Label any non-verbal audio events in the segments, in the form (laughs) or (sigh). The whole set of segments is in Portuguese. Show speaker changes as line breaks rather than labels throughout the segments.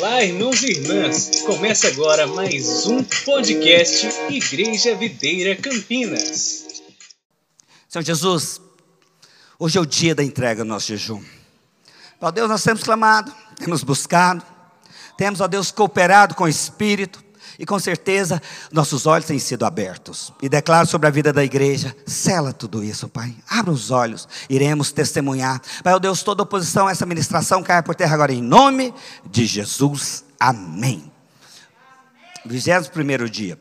Olá, irmãos e irmãs! Começa agora mais um podcast Igreja Videira Campinas.
Senhor Jesus, hoje é o dia da entrega do nosso jejum. Ó Deus, nós temos clamado, temos buscado, temos, ó Deus, cooperado com o Espírito, e com certeza nossos olhos têm sido abertos. E declaro sobre a vida da igreja: sela tudo isso, Pai. Abra os olhos, iremos testemunhar. Pai, ó Deus, toda oposição a essa ministração caia por terra agora, em nome de Jesus. Amém. 21 dia.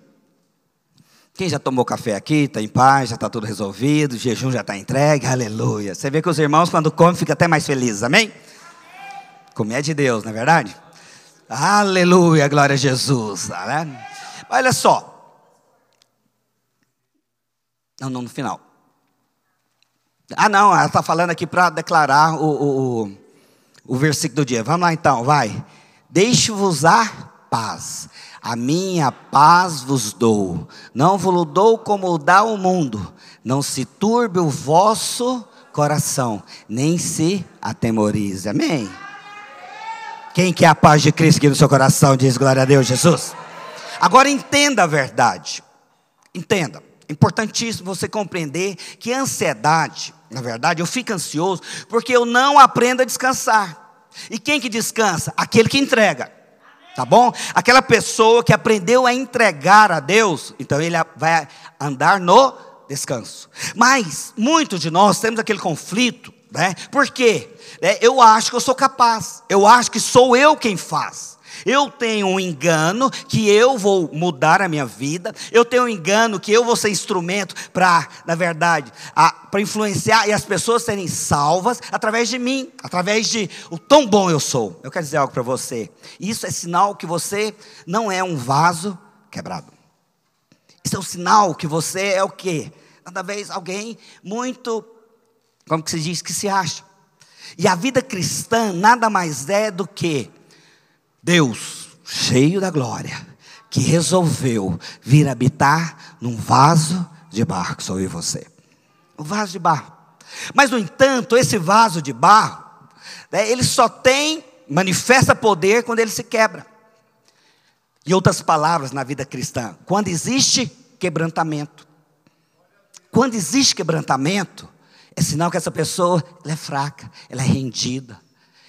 Quem já tomou café aqui, está em paz, já está tudo resolvido, o jejum já está entregue, aleluia. Você vê que os irmãos, quando comem, ficam até mais felizes, amém? Comer é de Deus, não é verdade? Aleluia, glória a Jesus. Né? Olha só. Não, não, no final. Ah, não, ela está falando aqui para declarar o, o, o, o versículo do dia. Vamos lá então, vai. Deixe-vos a paz. A minha paz vos dou. Não vos dou como dá o mundo. Não se turbe o vosso coração, nem se atemorize. Amém. Quem quer a paz de Cristo aqui no seu coração, diz glória a Deus, Jesus. Agora entenda a verdade. Entenda. É importantíssimo você compreender que ansiedade, na verdade, eu fico ansioso porque eu não aprendo a descansar. E quem que descansa? Aquele que entrega. Tá bom? Aquela pessoa que aprendeu a entregar a Deus, então ele vai andar no descanso. Mas muitos de nós temos aquele conflito, né? Por quê? né, eu acho que eu sou capaz, eu acho que sou eu quem faz. Eu tenho um engano que eu vou mudar a minha vida. Eu tenho um engano que eu vou ser instrumento para, na verdade, para influenciar e as pessoas serem salvas através de mim, através de o tão bom eu sou. Eu quero dizer algo para você. Isso é sinal que você não é um vaso quebrado. Isso é um sinal que você é o quê? Cada vez alguém muito, como que se diz, que se acha. E a vida cristã nada mais é do que Deus, cheio da glória, que resolveu vir habitar num vaso de barro, que sou eu e você. Um vaso de barro. Mas, no entanto, esse vaso de barro, né, ele só tem, manifesta poder quando ele se quebra. Em outras palavras, na vida cristã, quando existe quebrantamento. Quando existe quebrantamento, é sinal que essa pessoa é fraca, ela é rendida.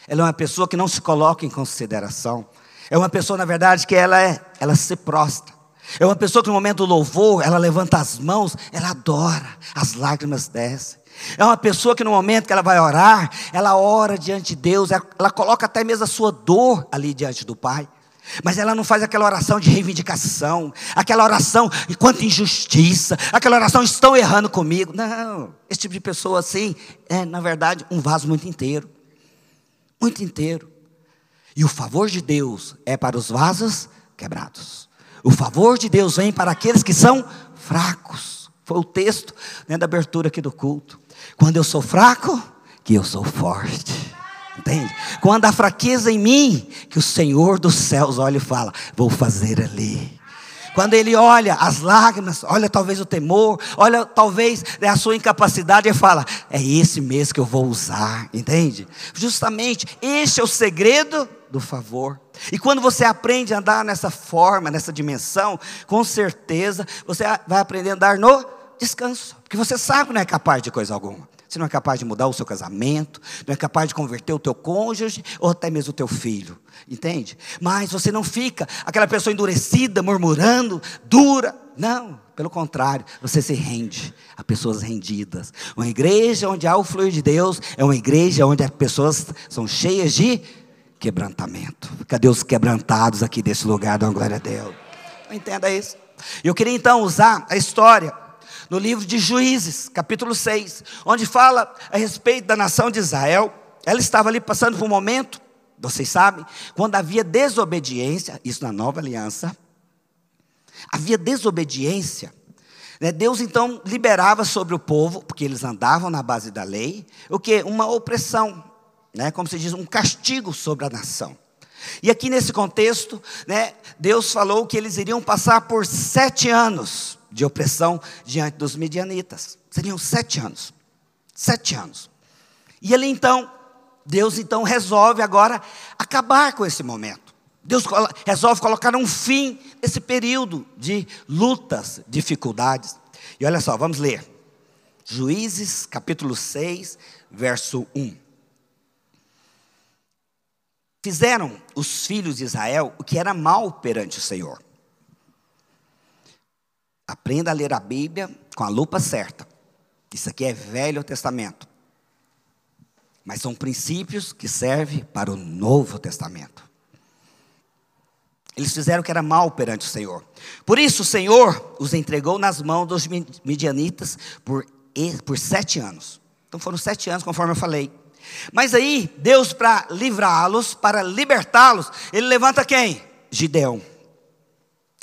Ela é uma pessoa que não se coloca em consideração. É uma pessoa, na verdade, que ela é, ela se prostra. É uma pessoa que no momento do louvor, ela levanta as mãos, ela adora, as lágrimas descem. É uma pessoa que no momento que ela vai orar, ela ora diante de Deus, ela, ela coloca até mesmo a sua dor ali diante do Pai. Mas ela não faz aquela oração de reivindicação, aquela oração de quanta injustiça, aquela oração estão errando comigo. Não, esse tipo de pessoa assim é, na verdade, um vaso muito inteiro. Muito inteiro. E o favor de Deus é para os vasos quebrados. O favor de Deus vem para aqueles que são fracos. Foi o texto né, da abertura aqui do culto. Quando eu sou fraco, que eu sou forte. Entende? Quando há fraqueza em mim, que o Senhor dos céus olha e fala: Vou fazer ali. Quando ele olha as lágrimas, olha talvez o temor, olha talvez né, a sua incapacidade e fala: É esse mesmo que eu vou usar, entende? Justamente, este é o segredo do favor. E quando você aprende a andar nessa forma, nessa dimensão, com certeza você vai aprender a andar no descanso, porque você sabe que não é capaz de coisa alguma. Você não é capaz de mudar o seu casamento, não é capaz de converter o teu cônjuge ou até mesmo o teu filho, entende? Mas você não fica aquela pessoa endurecida, murmurando, dura. Não, pelo contrário, você se rende a pessoas rendidas. Uma igreja onde há o fluir de Deus é uma igreja onde as pessoas são cheias de quebrantamento. Cadê os quebrantados aqui desse lugar? Dá glória a Deus. Entenda isso. Eu queria então usar a história no livro de Juízes, capítulo 6, onde fala a respeito da nação de Israel. Ela estava ali passando por um momento, vocês sabem, quando havia desobediência, isso na nova aliança, havia desobediência. Né? Deus então liberava sobre o povo, porque eles andavam na base da lei, o que? Uma opressão, né? como se diz, um castigo sobre a nação. E aqui nesse contexto, né, Deus falou que eles iriam passar por sete anos de opressão diante dos medianitas. Seriam sete anos. Sete anos. E ele então, Deus então resolve agora acabar com esse momento. Deus resolve colocar um fim nesse período de lutas, dificuldades. E olha só, vamos ler. Juízes, capítulo 6, verso 1. Fizeram os filhos de Israel o que era mal perante o Senhor. Aprenda a ler a Bíblia com a lupa certa. Isso aqui é Velho Testamento. Mas são princípios que servem para o Novo Testamento. Eles fizeram o que era mal perante o Senhor. Por isso o Senhor os entregou nas mãos dos midianitas por, por sete anos. Então foram sete anos, conforme eu falei. Mas aí, Deus, para livrá-los, para libertá-los, Ele levanta quem? Gideão.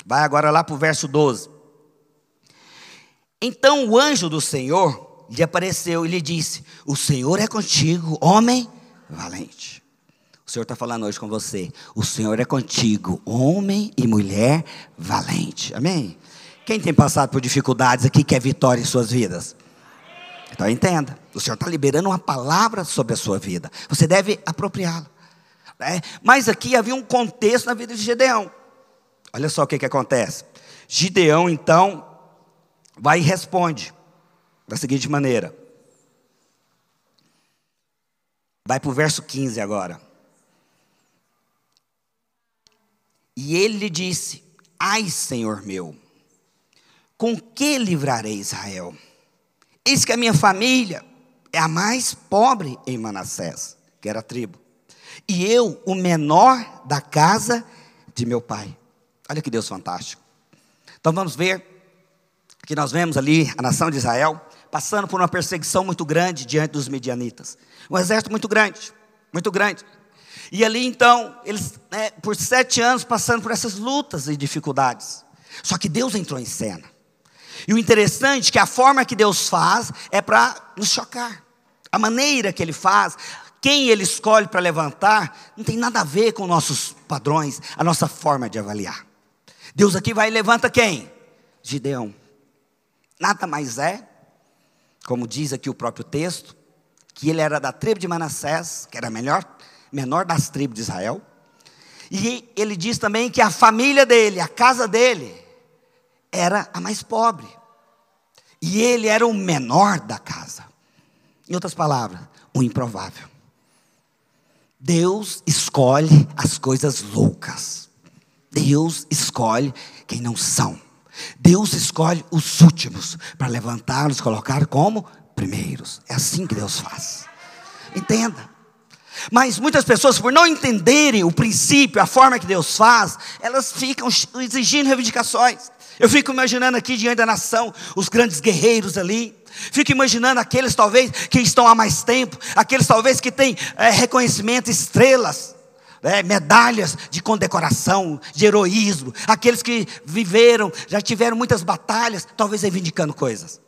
Vai agora lá para o verso 12. Então o anjo do Senhor lhe apareceu e lhe disse: O Senhor é contigo, homem valente. O Senhor está falando hoje com você. O Senhor é contigo, homem e mulher valente. Amém? Quem tem passado por dificuldades aqui quer vitória em suas vidas? Então entenda, o Senhor está liberando uma palavra sobre a sua vida. Você deve apropriá-la. Né? Mas aqui havia um contexto na vida de Gideão. Olha só o que, que acontece. Gideão, então, vai e responde da seguinte maneira. Vai para o verso 15 agora. E ele lhe disse: Ai, Senhor meu, com que livrarei Israel? Eis que a minha família é a mais pobre em Manassés, que era a tribo, e eu, o menor da casa de meu pai. Olha que Deus fantástico. Então vamos ver que nós vemos ali a nação de Israel passando por uma perseguição muito grande diante dos medianitas. Um exército muito grande, muito grande. E ali então, eles, né, por sete anos, passando por essas lutas e dificuldades. Só que Deus entrou em cena. E o interessante é que a forma que Deus faz é para nos chocar. A maneira que Ele faz, quem Ele escolhe para levantar, não tem nada a ver com nossos padrões, a nossa forma de avaliar. Deus aqui vai e levanta quem? Gideão. Nada mais é, como diz aqui o próprio texto, que ele era da tribo de Manassés, que era a melhor, menor das tribos de Israel. E ele diz também que a família dele, a casa dele, era a mais pobre. E ele era o menor da casa. Em outras palavras, o improvável. Deus escolhe as coisas loucas. Deus escolhe quem não são. Deus escolhe os últimos para levantá-los, colocar como primeiros. É assim que Deus faz. Entenda. Mas muitas pessoas, por não entenderem o princípio, a forma que Deus faz, elas ficam exigindo reivindicações. Eu fico imaginando aqui diante da nação, os grandes guerreiros ali. Fico imaginando aqueles talvez que estão há mais tempo, aqueles talvez que têm é, reconhecimento, estrelas, é, medalhas de condecoração, de heroísmo, aqueles que viveram, já tiveram muitas batalhas, talvez reivindicando coisas.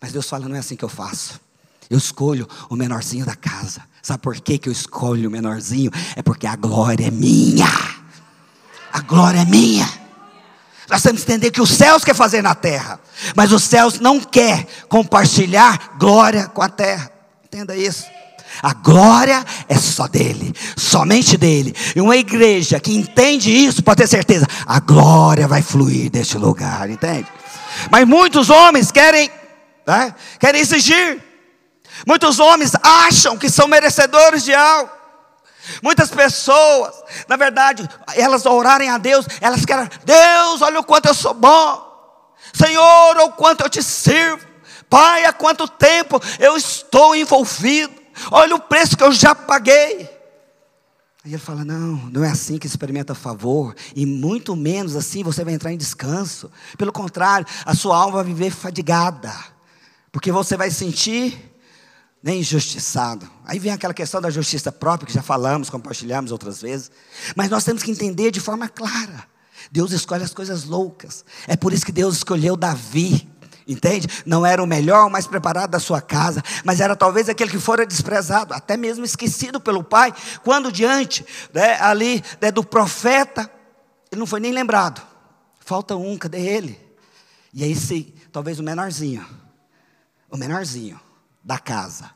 Mas Deus fala: não é assim que eu faço. Eu escolho o menorzinho da casa. Sabe por que, que eu escolho o menorzinho? É porque a glória é minha. A glória é minha. Nós temos que entender que os céus quer fazer na terra, mas os céus não quer compartilhar glória com a terra. Entenda isso. A glória é só dele, somente dele. E uma igreja que entende isso, pode ter certeza, a glória vai fluir deste lugar, entende? Mas muitos homens querem, né, querem exigir. Muitos homens acham que são merecedores de algo. Muitas pessoas, na verdade, elas orarem a Deus, elas querem, Deus, olha o quanto eu sou bom. Senhor, o quanto eu te sirvo. Pai, há quanto tempo eu estou envolvido. Olha o preço que eu já paguei. Aí ele fala: Não, não é assim que experimenta favor, e muito menos assim você vai entrar em descanso. Pelo contrário, a sua alma vai viver fadigada, porque você vai sentir nem injustiçado. Aí vem aquela questão da justiça própria, que já falamos, compartilhamos outras vezes. Mas nós temos que entender de forma clara. Deus escolhe as coisas loucas. É por isso que Deus escolheu Davi. Entende? Não era o melhor, o mais preparado da sua casa, mas era talvez aquele que fora desprezado, até mesmo esquecido pelo pai, quando diante né, ali né, do profeta, ele não foi nem lembrado. Falta um, cadê ele? E aí, se, talvez o menorzinho, o menorzinho, da casa.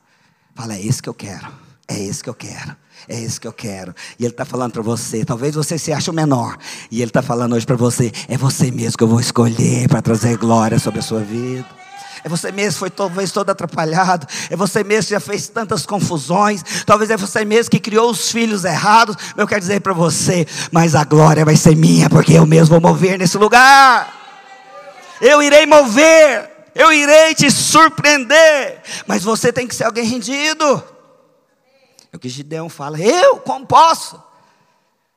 Fala, é esse que eu quero. É esse que eu quero. É esse que eu quero. E Ele está falando para você. Talvez você se ache o menor. E Ele está falando hoje para você. É você mesmo que eu vou escolher para trazer glória sobre a sua vida. É você mesmo que foi talvez todo atrapalhado. É você mesmo que já fez tantas confusões. Talvez é você mesmo que criou os filhos errados. Eu quero dizer para você, mas a glória vai ser minha, porque eu mesmo vou mover nesse lugar. Eu irei mover. Eu irei te surpreender. Mas você tem que ser alguém rendido. É o que Gideão fala. Eu, como posso?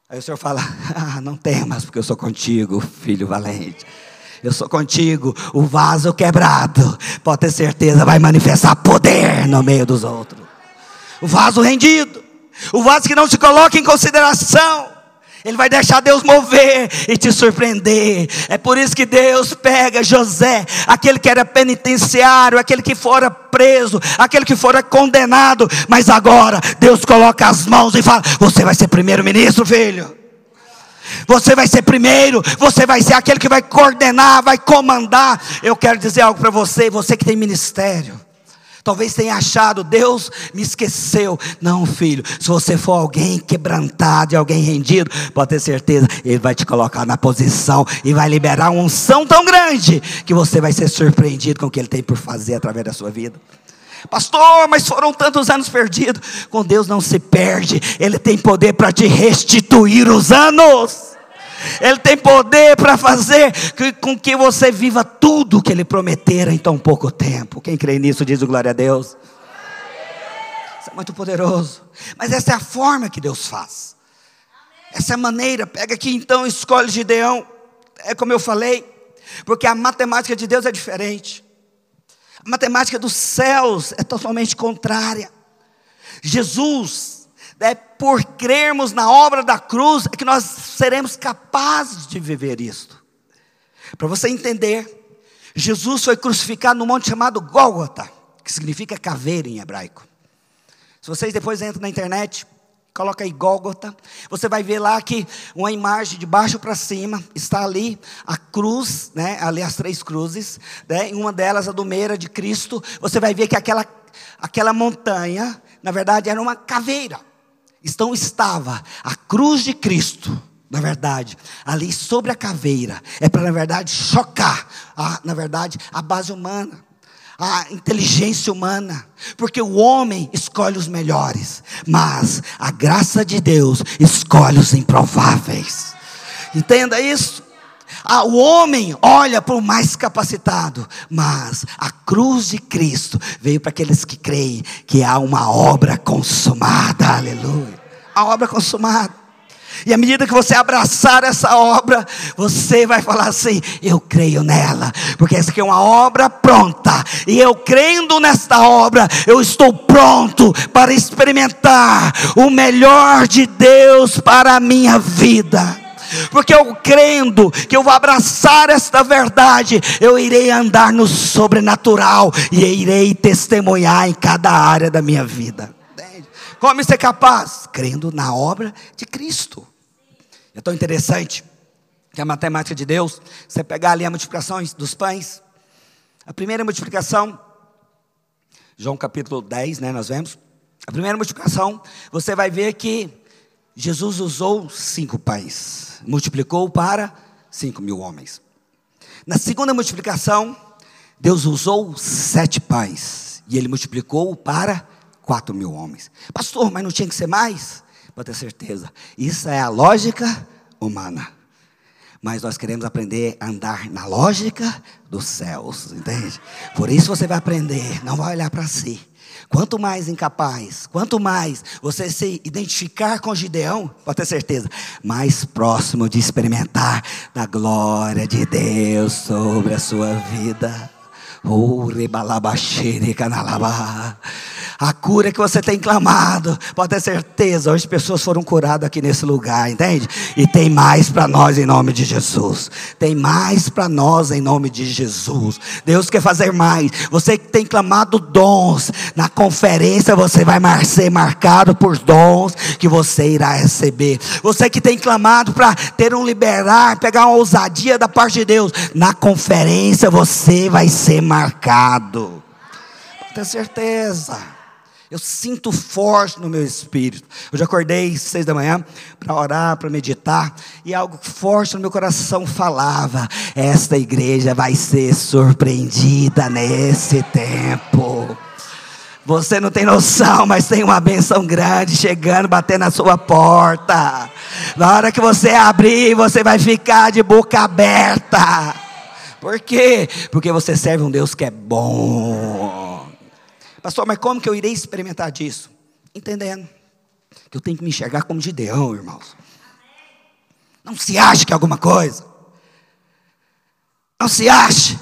Aí o Senhor fala: Ah, não temas, porque eu sou contigo, filho valente. Eu sou contigo. O vaso quebrado, pode ter certeza, vai manifestar poder no meio dos outros. O vaso rendido, o vaso que não se coloca em consideração. Ele vai deixar Deus mover e te surpreender. É por isso que Deus pega José, aquele que era penitenciário, aquele que fora preso, aquele que fora condenado, mas agora Deus coloca as mãos e fala: Você vai ser primeiro-ministro, filho. Você vai ser primeiro, você vai ser aquele que vai coordenar, vai comandar. Eu quero dizer algo para você, você que tem ministério. Talvez tenha achado, Deus me esqueceu. Não, filho, se você for alguém quebrantado e alguém rendido, pode ter certeza, Ele vai te colocar na posição e vai liberar uma unção tão grande que você vai ser surpreendido com o que Ele tem por fazer através da sua vida. Pastor, mas foram tantos anos perdidos. Com Deus não se perde, Ele tem poder para te restituir os anos. Ele tem poder para fazer com que você viva tudo que Ele prometera em tão pouco tempo. Quem crê nisso diz glória a Deus. Isso é muito poderoso. Mas essa é a forma que Deus faz. Essa é a maneira. Pega aqui então, escolhe Gideão. É como eu falei, porque a matemática de Deus é diferente. A matemática dos céus é totalmente contrária. Jesus, é por crermos na obra da cruz, é que nós seremos capazes de viver isto. Para você entender, Jesus foi crucificado num monte chamado Gólgota, que significa caveira em hebraico. Se vocês depois entram na internet, Coloca aí Gólgota. Você vai ver lá que uma imagem de baixo para cima está ali a cruz, né? Ali as três cruzes, né? Em uma delas a do meira de Cristo. Você vai ver que aquela aquela montanha, na verdade, era uma caveira. Então estava a cruz de Cristo, na verdade, ali sobre a caveira. É para na verdade chocar, a, na verdade, a base humana a inteligência humana, porque o homem escolhe os melhores, mas a graça de Deus escolhe os improváveis. Entenda isso. Ah, o homem olha para o mais capacitado, mas a cruz de Cristo veio para aqueles que creem que há uma obra consumada, aleluia. A obra consumada. E à medida que você abraçar essa obra, você vai falar assim: Eu creio nela, porque essa aqui é uma obra pronta, e eu crendo nesta obra, eu estou pronto para experimentar o melhor de Deus para a minha vida. Porque eu crendo que eu vou abraçar esta verdade, eu irei andar no sobrenatural e irei testemunhar em cada área da minha vida. Como ser capaz? Crendo na obra de Cristo. É tão interessante que a matemática de Deus, você pegar ali a multiplicação dos pães, a primeira multiplicação, João capítulo 10, né, nós vemos, a primeira multiplicação, você vai ver que Jesus usou cinco pães, multiplicou para cinco mil homens. Na segunda multiplicação, Deus usou sete pães, e ele multiplicou para quatro mil homens. Pastor, mas não tinha que ser mais? Pode ter certeza. Isso é a lógica humana. Mas nós queremos aprender a andar na lógica dos céus, entende? Por isso você vai aprender, não vai olhar para si. Quanto mais incapaz, quanto mais você se identificar com Gideão, pode ter certeza, mais próximo de experimentar da glória de Deus sobre a sua vida. Oh, rebalabaxere canalabá. A cura que você tem clamado, pode ter certeza, hoje pessoas foram curadas aqui nesse lugar, entende? E tem mais para nós em nome de Jesus. Tem mais para nós em nome de Jesus. Deus quer fazer mais. Você que tem clamado dons, na conferência você vai ser marcado por dons que você irá receber. Você que tem clamado para ter um liberar, pegar uma ousadia da parte de Deus, na conferência você vai ser marcado. Ter certeza. Eu sinto forte no meu espírito. Eu já acordei seis da manhã para orar, para meditar, e algo forte no meu coração falava: esta igreja vai ser surpreendida nesse tempo. Você não tem noção, mas tem uma benção grande chegando, batendo na sua porta. Na hora que você abrir, você vai ficar de boca aberta. Por quê? Porque você serve um Deus que é bom. Pastor, mas como que eu irei experimentar disso? Entendendo que eu tenho que me enxergar como Gideão, irmãos. Não se ache que é alguma coisa. Não se ache.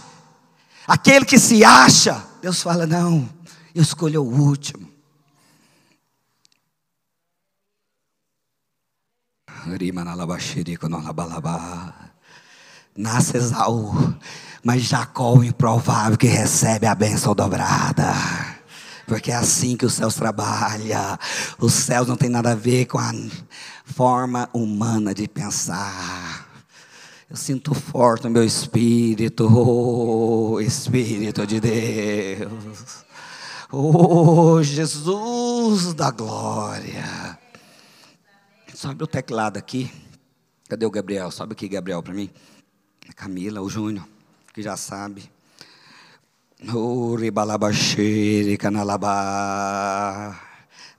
Aquele que se acha, Deus fala: não, eu escolho o último. Nasce Esaú, mas Jacó o improvável que recebe a bênção dobrada. Porque é assim que os céus trabalham. Os céus não tem nada a ver com a forma humana de pensar. Eu sinto forte no meu espírito, oh, (laughs) Espírito de Deus. Oh, Jesus da glória. Sobe o teclado aqui. Cadê o Gabriel? Sobe aqui, Gabriel, para mim. Camila, o Júnior, que já sabe.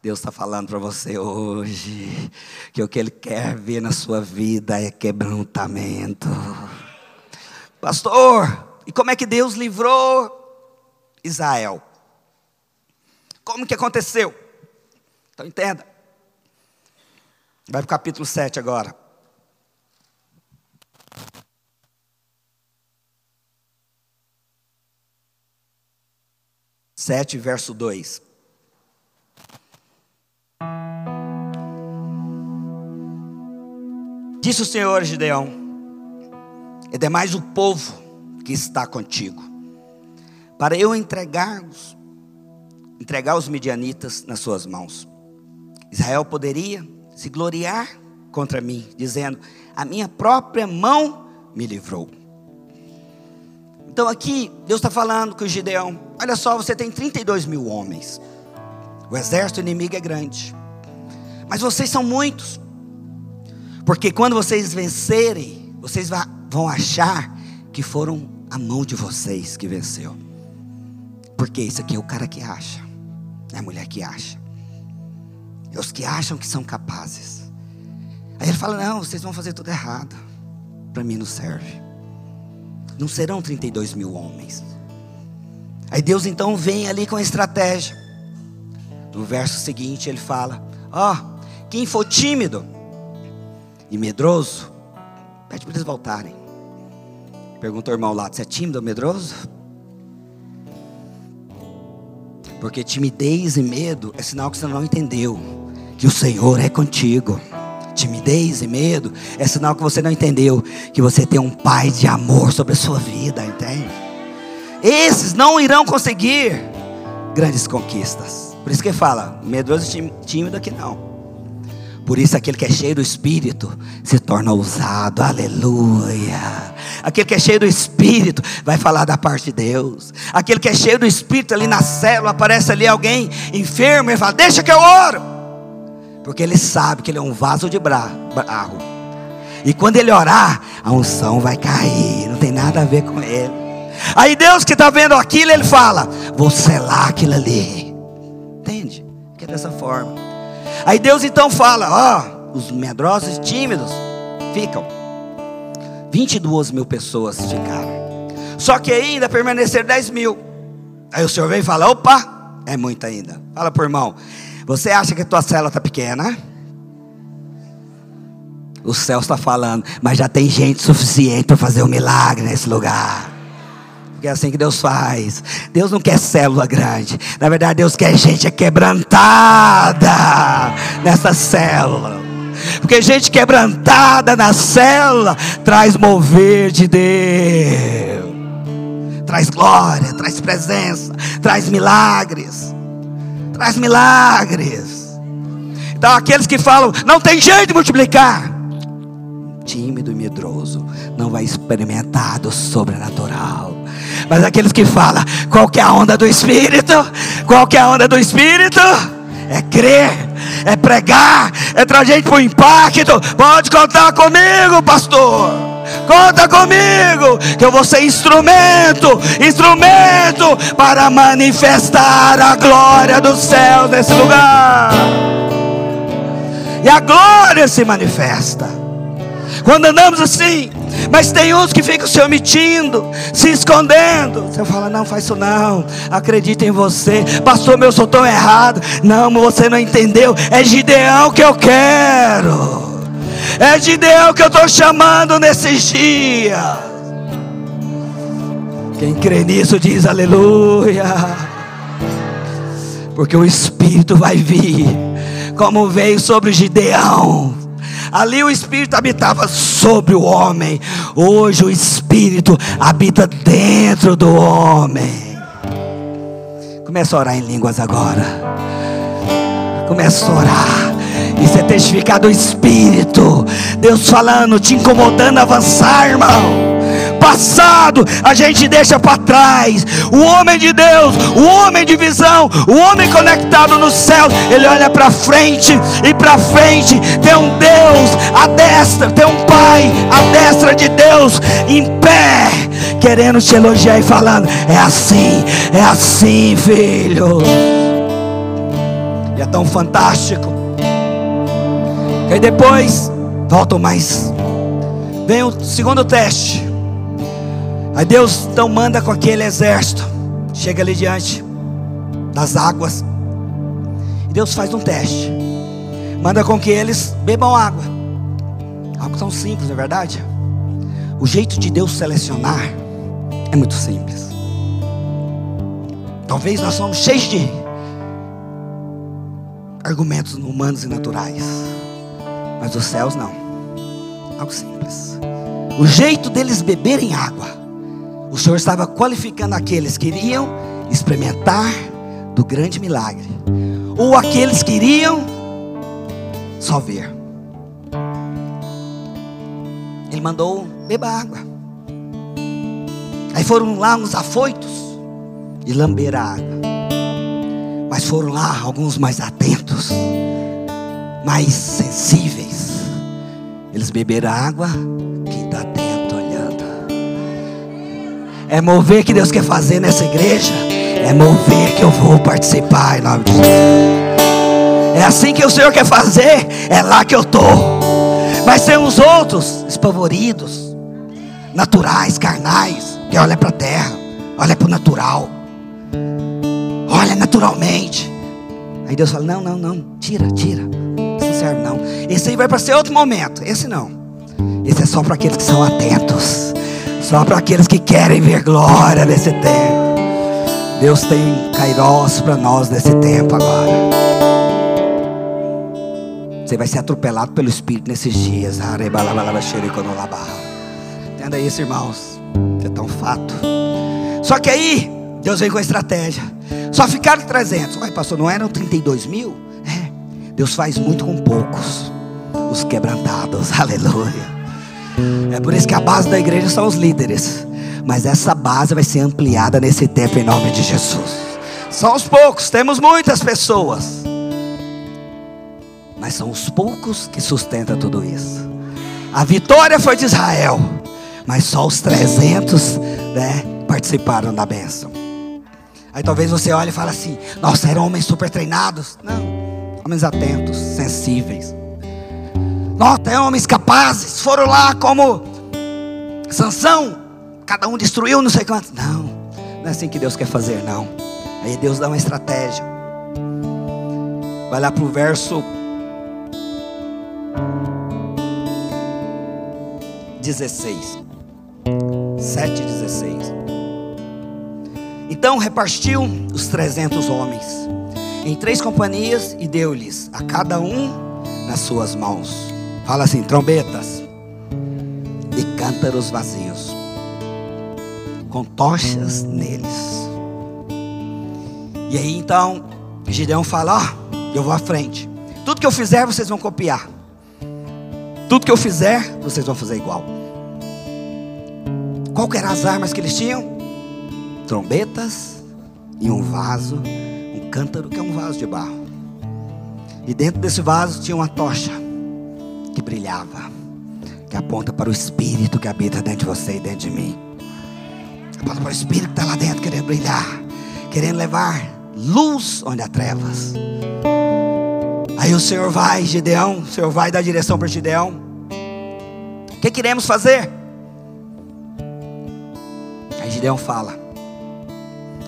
Deus está falando para você hoje que o que Ele quer ver na sua vida é quebrantamento. Pastor, e como é que Deus livrou Israel? Como que aconteceu? Então entenda. Vai para o capítulo 7 agora. 7, verso 2. Disse o Senhor Gideão: É demais o povo que está contigo, para eu entregar-os, entregar os midianitas nas suas mãos. Israel poderia se gloriar contra mim, dizendo: A minha própria mão me livrou. Então aqui, Deus está falando com o Gideão: olha só, você tem 32 mil homens, o exército inimigo é grande, mas vocês são muitos, porque quando vocês vencerem, vocês vão achar que foram a mão de vocês que venceu, porque isso aqui é o cara que acha, é a mulher que acha, é os que acham que são capazes. Aí ele fala: não, vocês vão fazer tudo errado, para mim não serve não serão 32 mil homens. Aí Deus então vem ali com a estratégia. No verso seguinte ele fala: Ó, oh, quem for tímido e medroso, pede para eles voltarem. Pergunta o irmão lá: você é tímido ou medroso? Porque timidez e medo é sinal que você não entendeu que o Senhor é contigo timidez e medo, é sinal que você não entendeu que você tem um pai de amor sobre a sua vida, entende? Esses não irão conseguir grandes conquistas. Por isso que fala, medroso e tímido aqui não. Por isso aquele que é cheio do Espírito se torna ousado, aleluia. Aquele que é cheio do Espírito vai falar da parte de Deus. Aquele que é cheio do Espírito ali na célula, aparece ali alguém enfermo e fala: Deixa que eu oro. Porque ele sabe que ele é um vaso de barro. E quando ele orar, a unção vai cair. Não tem nada a ver com ele. Aí Deus que está vendo aquilo, ele fala: Vou selar aquilo ali. Entende? Que é dessa forma. Aí Deus então fala: Ó, os medrosos tímidos ficam. 22 mil pessoas ficaram. Só que ainda permaneceram 10 mil. Aí o Senhor vem e fala: Opa, é muito ainda. Fala por irmão. Você acha que a tua célula está pequena? O céu está falando, mas já tem gente suficiente para fazer um milagre nesse lugar. Porque é assim que Deus faz. Deus não quer célula grande. Na verdade, Deus quer gente quebrantada nessa célula. Porque gente quebrantada na célula traz mover de Deus. Traz glória, traz presença, traz milagres traz milagres. Então, aqueles que falam, não tem jeito de multiplicar, tímido e medroso não vai experimentar do sobrenatural. Mas aqueles que falam, qual que é a onda do Espírito? Qual que é a onda do Espírito? É crer, é pregar, é trazer gente para o impacto. Pode contar comigo, pastor. Conta comigo, que eu vou ser instrumento, instrumento para manifestar a glória dos céus nesse lugar. E a glória se manifesta. Quando andamos assim, mas tem uns que ficam se omitindo, se escondendo. Você fala, não faz isso não. Acredita em você. Pastor, meu sou tão errado. Não, você não entendeu. É Gideão que eu quero. É de Deus que eu estou chamando nesses dias. Quem crê nisso diz aleluia. Porque o Espírito vai vir, como veio sobre Gideão. Ali o Espírito habitava sobre o homem. Hoje o Espírito habita dentro do homem. Começa a orar em línguas agora. Começa a orar. Isso é testificar do Espírito. Deus falando, te incomodando a avançar, irmão. Passado a gente deixa para trás. O homem de Deus, o homem de visão, o homem conectado no céu, ele olha para frente e para frente tem um Deus a destra, tem um Pai a destra de Deus em pé, querendo te elogiar e falando: é assim, é assim, filho. E é tão fantástico e aí depois, voltam mais. Vem o segundo teste. Aí Deus então manda com aquele exército. Chega ali diante das águas. E Deus faz um teste. Manda com que eles bebam água. Algo tão simples, não é verdade? O jeito de Deus selecionar é muito simples. Talvez nós somos cheios de argumentos humanos e naturais. Mas os céus não. Algo simples. O jeito deles beberem água. O Senhor estava qualificando aqueles que iriam experimentar do grande milagre. Ou aqueles que iriam só ver. Ele mandou beber água. Aí foram lá uns afoitos e lamber a água. Mas foram lá alguns mais atentos, mais sensíveis eles beberam água, quem está atento olhando. É mover que Deus quer fazer nessa igreja. É mover que eu vou participar em nome de Jesus. É assim que o Senhor quer fazer, é lá que eu estou. Mas tem os outros, espavoridos, naturais, carnais, que olha para a terra, olha para o natural, olha naturalmente. Aí Deus fala: não, não, não, tira, tira não. Esse aí vai para ser outro momento. Esse não. Esse é só para aqueles que são atentos. Só para aqueles que querem ver glória nesse tempo. Deus tem kairós para nós nesse tempo agora. Você vai ser atropelado pelo Espírito nesses dias. Entenda isso, irmãos. É tão fato. Só que aí, Deus vem com a estratégia. Só ficaram 300. Uai, pastor, não eram 32 mil? Deus faz muito com poucos, os quebrantados, (laughs) aleluia. É por isso que a base da igreja são os líderes, mas essa base vai ser ampliada nesse tempo em nome de Jesus. São os poucos, temos muitas pessoas, mas são os poucos que sustentam tudo isso. A vitória foi de Israel, mas só os 300 né, participaram da bênção. Aí talvez você olhe e fale assim: Nossa, eram homens super treinados. Não. Homens atentos, sensíveis. Nota, é homens capazes. Foram lá como Sansão. Cada um destruiu não sei quantos. Não, não é assim que Deus quer fazer, não. Aí Deus dá uma estratégia. Vai lá para o verso 16. 7 16. Então repartiu os trezentos homens em três companhias e deu-lhes a cada um nas suas mãos. Fala assim: trombetas e cântaros vazios, com tochas neles. E aí então Gideão fala: Ó, oh, eu vou à frente. Tudo que eu fizer vocês vão copiar. Tudo que eu fizer, vocês vão fazer igual. Qual que eram as armas que eles tinham? Trombetas e um vaso, cântaro que é um vaso de barro. E dentro desse vaso tinha uma tocha que brilhava, que aponta para o Espírito que habita dentro de você e dentro de mim. Aponta para o Espírito que está lá dentro querendo brilhar, querendo levar luz onde há trevas. Aí o Senhor vai, Gideão, o Senhor vai dar direção para Gideão. O que queremos fazer? Aí Gideão fala: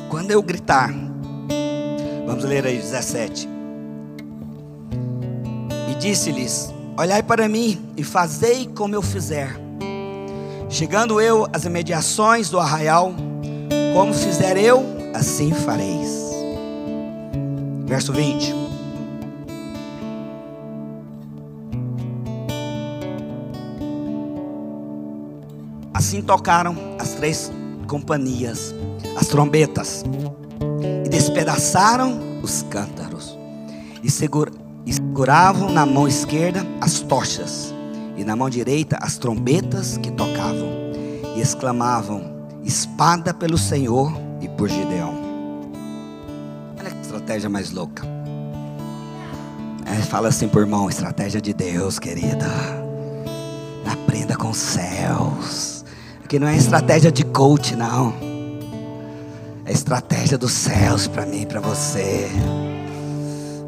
Quando eu gritar, vamos ler aí 17. E disse-lhes: Olhai para mim e fazei como eu fizer. Chegando eu às imediações do arraial, como fizer eu, assim fareis. Verso 20. Assim tocaram as três companhias, as trombetas, despedaçaram os cântaros, e, segura, seguravam na mão esquerda as tochas, e na mão direita as trombetas que tocavam, e exclamavam: Espada pelo Senhor e por Gideão. Olha que estratégia mais louca. É, fala assim por irmão, estratégia de Deus, querida. Aprenda com os céus. Aqui não é estratégia de coach, não. É estratégia dos céus para mim, para você.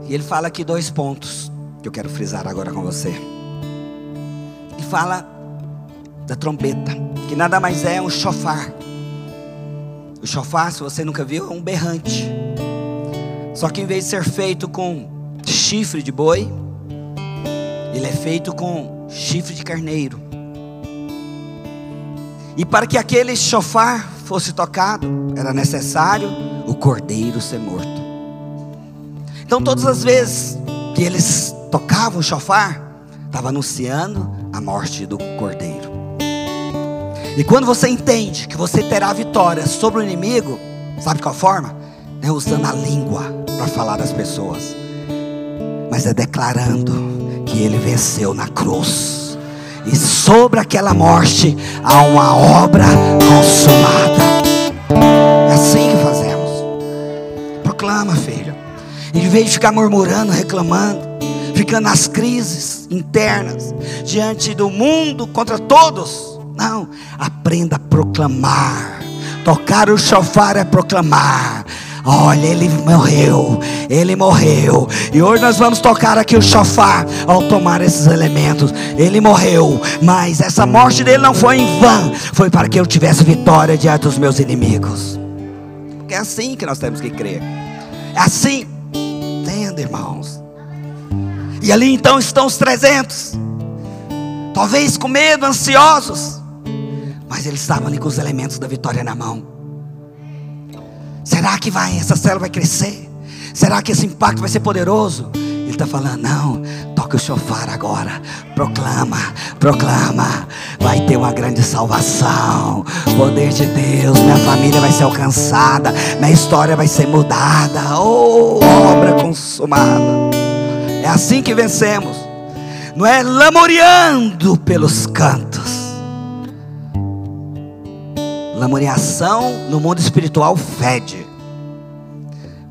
E ele fala aqui dois pontos que eu quero frisar agora com você. Ele fala da trombeta, que nada mais é um chofar. O chofar, se você nunca viu, é um berrante. Só que em vez de ser feito com chifre de boi, ele é feito com chifre de carneiro. E para que aquele chofar fosse tocado, era necessário o cordeiro ser morto. Então, todas as vezes que eles tocavam o chofar, estava anunciando a morte do cordeiro. E quando você entende que você terá vitória sobre o inimigo, sabe qual forma? É usando a língua para falar das pessoas, mas é declarando que ele venceu na cruz, e sobre aquela morte há uma obra consumada. É assim que fazemos. Proclama, filho. Em vez de ficar murmurando, reclamando, ficando nas crises internas, diante do mundo contra todos. Não, aprenda a proclamar. Tocar o chofar é proclamar. Olha, ele morreu, ele morreu. E hoje nós vamos tocar aqui o chofar ao tomar esses elementos. Ele morreu, mas essa morte dele não foi em vão, foi para que eu tivesse vitória diante dos meus inimigos. Porque é assim que nós temos que crer. É assim. Entenda, irmãos. E ali então estão os 300. Talvez com medo, ansiosos. Mas eles estavam ali com os elementos da vitória na mão. Será que vai, essa célula vai crescer? Será que esse impacto vai ser poderoso? Ele está falando, não, toca o chofar agora, proclama, proclama, vai ter uma grande salvação, poder de Deus, minha família vai ser alcançada, minha história vai ser mudada, oh, obra consumada. É assim que vencemos, não é lamoreando pelos cantos, Lamoreação no mundo espiritual fede.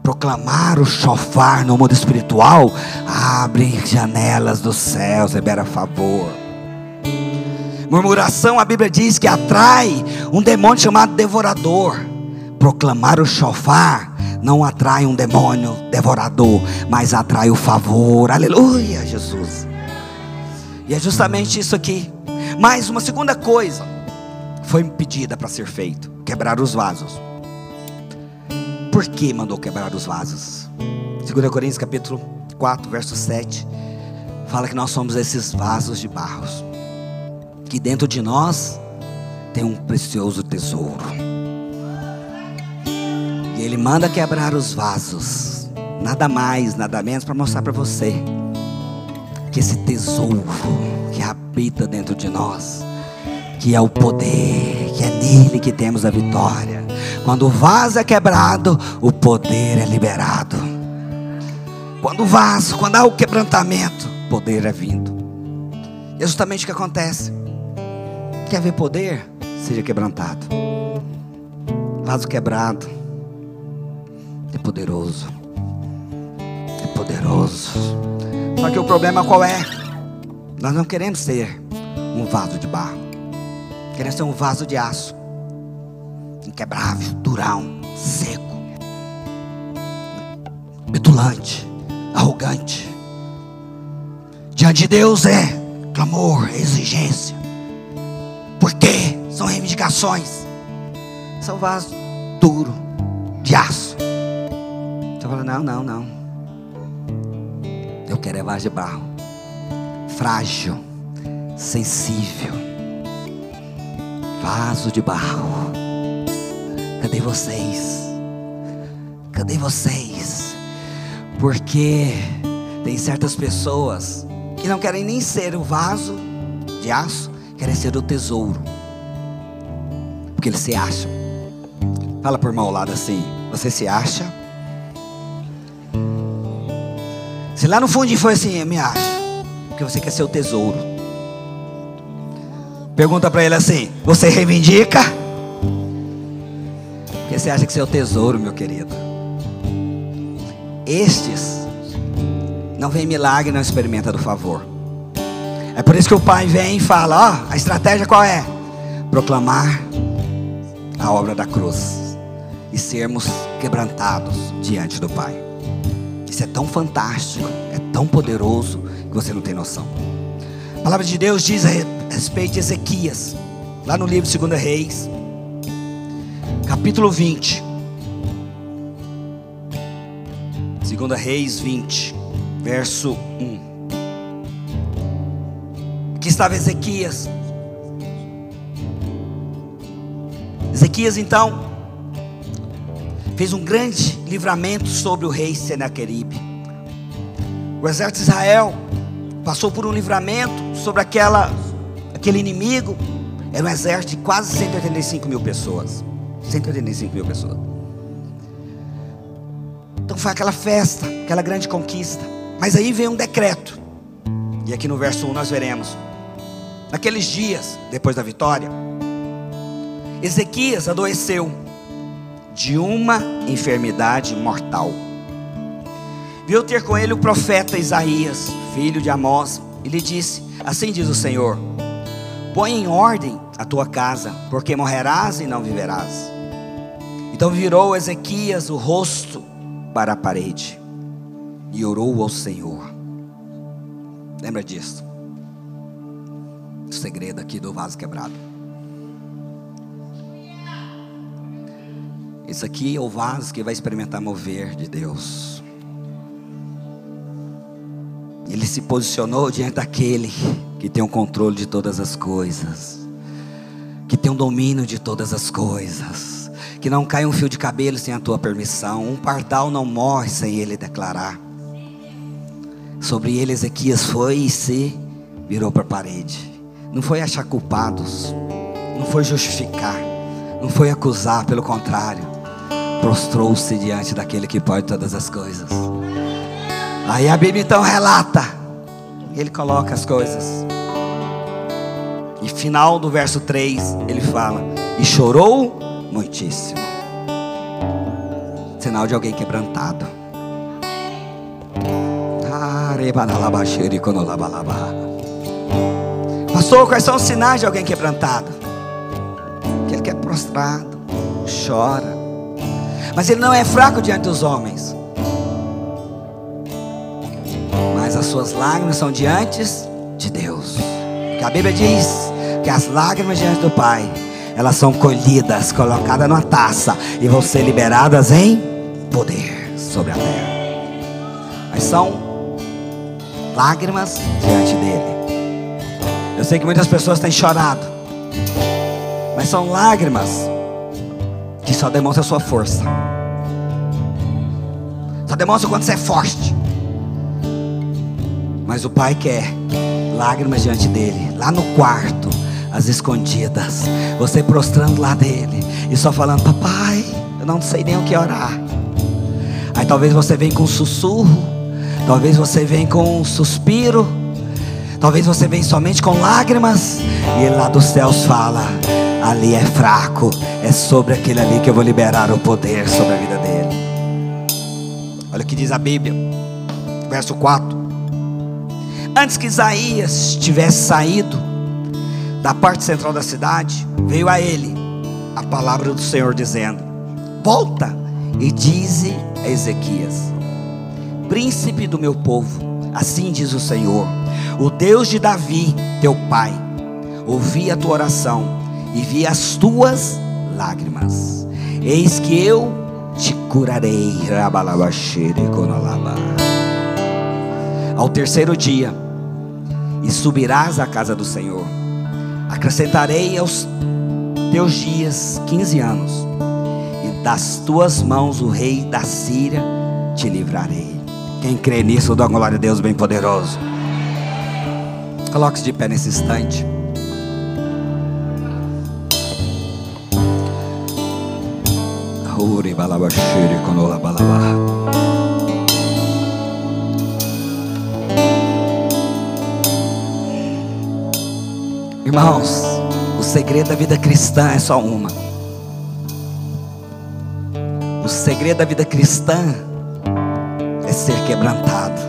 Proclamar o chofar no mundo espiritual abre janelas dos céus, libera favor. Murmuração, a Bíblia diz que atrai um demônio chamado devorador. Proclamar o chofar não atrai um demônio devorador, mas atrai o favor. Aleluia, Jesus. E é justamente isso aqui. Mais uma segunda coisa foi pedida para ser feito: quebrar os vasos. Por que mandou quebrar os vasos? 2 Coríntios capítulo 4, verso 7, fala que nós somos esses vasos de barros, que dentro de nós tem um precioso tesouro. E ele manda quebrar os vasos, nada mais, nada menos para mostrar para você que esse tesouro que habita dentro de nós que é o poder, que é nele que temos a vitória. Quando o vaso é quebrado, o poder é liberado. Quando o vaso, quando há o quebrantamento, poder é vindo. É justamente o que acontece. Quer ver poder? Seja quebrantado. Vaso quebrado é poderoso. É poderoso. Só que o problema qual é? Nós não queremos ser um vaso de barro. Queremos ser um vaso de aço. Inquebrável, durão, seco. Petulante, arrogante. Diante de Deus é clamor, exigência. Por quê? São reivindicações. São vasos duro, de aço. Você fala, não, não, não. Eu quero é vaso de barro. Frágil, sensível. Vaso de barro. Cadê vocês? Cadê vocês? Porque tem certas pessoas que não querem nem ser o vaso de aço, querem ser o tesouro. Porque eles se acham. Fala por mal lado assim: você se acha? Se lá no fundo foi assim, eu me acho. Porque você quer ser o tesouro. Pergunta para ele assim: você reivindica? Porque você acha que você é tesouro, meu querido. Estes não vem milagre, não experimenta do favor. É por isso que o pai vem e fala: ó, a estratégia qual é? Proclamar a obra da cruz e sermos quebrantados diante do Pai. Isso é tão fantástico, é tão poderoso que você não tem noção. A palavra de Deus diz respeito de Ezequias, lá no livro de 2 Reis, capítulo 20. 2 Reis 20, verso 1. Aqui estava Ezequias. Ezequias então fez um grande livramento sobre o rei Senaqueribe. O exército de Israel passou por um livramento sobre aquela, aquele inimigo. Era um exército de quase 185 mil pessoas. 185 mil pessoas. Então foi aquela festa, aquela grande conquista. Mas aí veio um decreto. E aqui no verso 1 nós veremos. Naqueles dias, depois da vitória, Ezequias adoeceu de uma enfermidade mortal. Viu ter com ele o profeta Isaías, filho de Amós, e lhe disse: Assim diz o Senhor: Põe em ordem a tua casa, porque morrerás e não viverás. Então virou Ezequias o rosto para a parede e orou ao Senhor. Lembra disso? O segredo aqui do vaso quebrado. Isso aqui é o vaso que vai experimentar mover de Deus. Ele se posicionou diante daquele que tem o controle de todas as coisas, que tem o domínio de todas as coisas, que não cai um fio de cabelo sem a tua permissão, um pardal não morre sem ele declarar. Sobre ele, Ezequias foi e se virou para a parede. Não foi achar culpados, não foi justificar, não foi acusar, pelo contrário, prostrou-se diante daquele que pode todas as coisas. Aí a Bíblia então relata, ele coloca as coisas. E final do verso 3, ele fala: E chorou muitíssimo. Sinal de alguém quebrantado. Pastor, quais são os sinais de alguém quebrantado? Que ele quer prostrado, chora. Mas ele não é fraco diante dos homens. Mas as suas lágrimas são diante de Deus. Porque a Bíblia diz que as lágrimas diante do Pai, elas são colhidas, colocadas numa taça e vão ser liberadas em poder sobre a terra. Mas são lágrimas diante dele. Eu sei que muitas pessoas têm chorado, mas são lágrimas que só demonstra a sua força. Só demonstra quanto você é forte. Mas o pai quer lágrimas diante dele, lá no quarto, as escondidas. Você prostrando lá dele e só falando: Papai, eu não sei nem o que orar. Aí talvez você venha com um sussurro, talvez você venha com um suspiro, Talvez você venha somente com lágrimas e ele lá dos céus fala: ali é fraco, é sobre aquele ali que eu vou liberar o poder sobre a vida dele. Olha o que diz a Bíblia, verso 4. Antes que Isaías tivesse saído da parte central da cidade, veio a ele a palavra do Senhor dizendo: Volta e dize a Ezequias: Príncipe do meu povo, assim diz o Senhor, o Deus de Davi, teu pai, ouvi a tua oração e vi as tuas lágrimas. Eis que eu te curarei. Ao terceiro dia, e subirás à casa do Senhor. Acrescentarei aos teus dias quinze anos, e das tuas mãos o rei da Síria te livrarei. Quem crê nisso, dá glória a Deus bem poderoso. Coloque-se de pé nesse instante. Uri balabashiri konola balabah. Irmãos, o segredo da vida cristã é só uma. O segredo da vida cristã é ser quebrantado.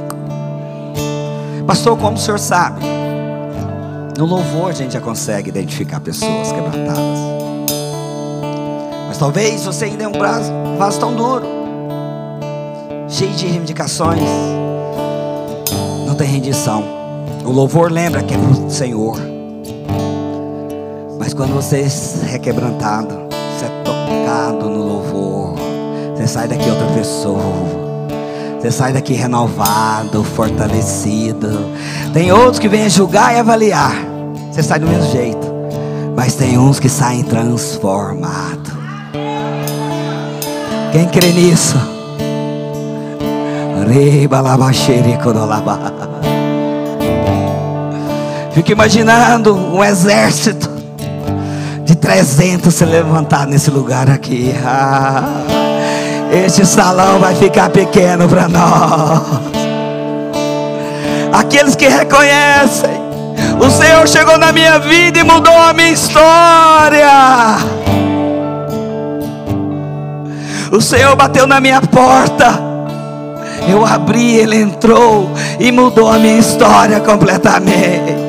Pastor, como o senhor sabe? No louvor a gente já consegue identificar pessoas quebrantadas. Mas talvez você ainda é um braço, vaso tão duro, cheio de reivindicações. Não tem rendição. O louvor lembra que é para o Senhor. Mas quando você é quebrantado, você é tocado no louvor, você sai daqui outra pessoa. Você sai daqui renovado, fortalecido. Tem outros que vêm julgar e avaliar. Você sai do mesmo jeito. Mas tem uns que saem transformados. Quem crê nisso? Fico imaginando um exército 300 se levantar nesse lugar aqui. Ah, este salão vai ficar pequeno para nós. Aqueles que reconhecem, o Senhor chegou na minha vida e mudou a minha história. O Senhor bateu na minha porta. Eu abri, ele entrou e mudou a minha história completamente.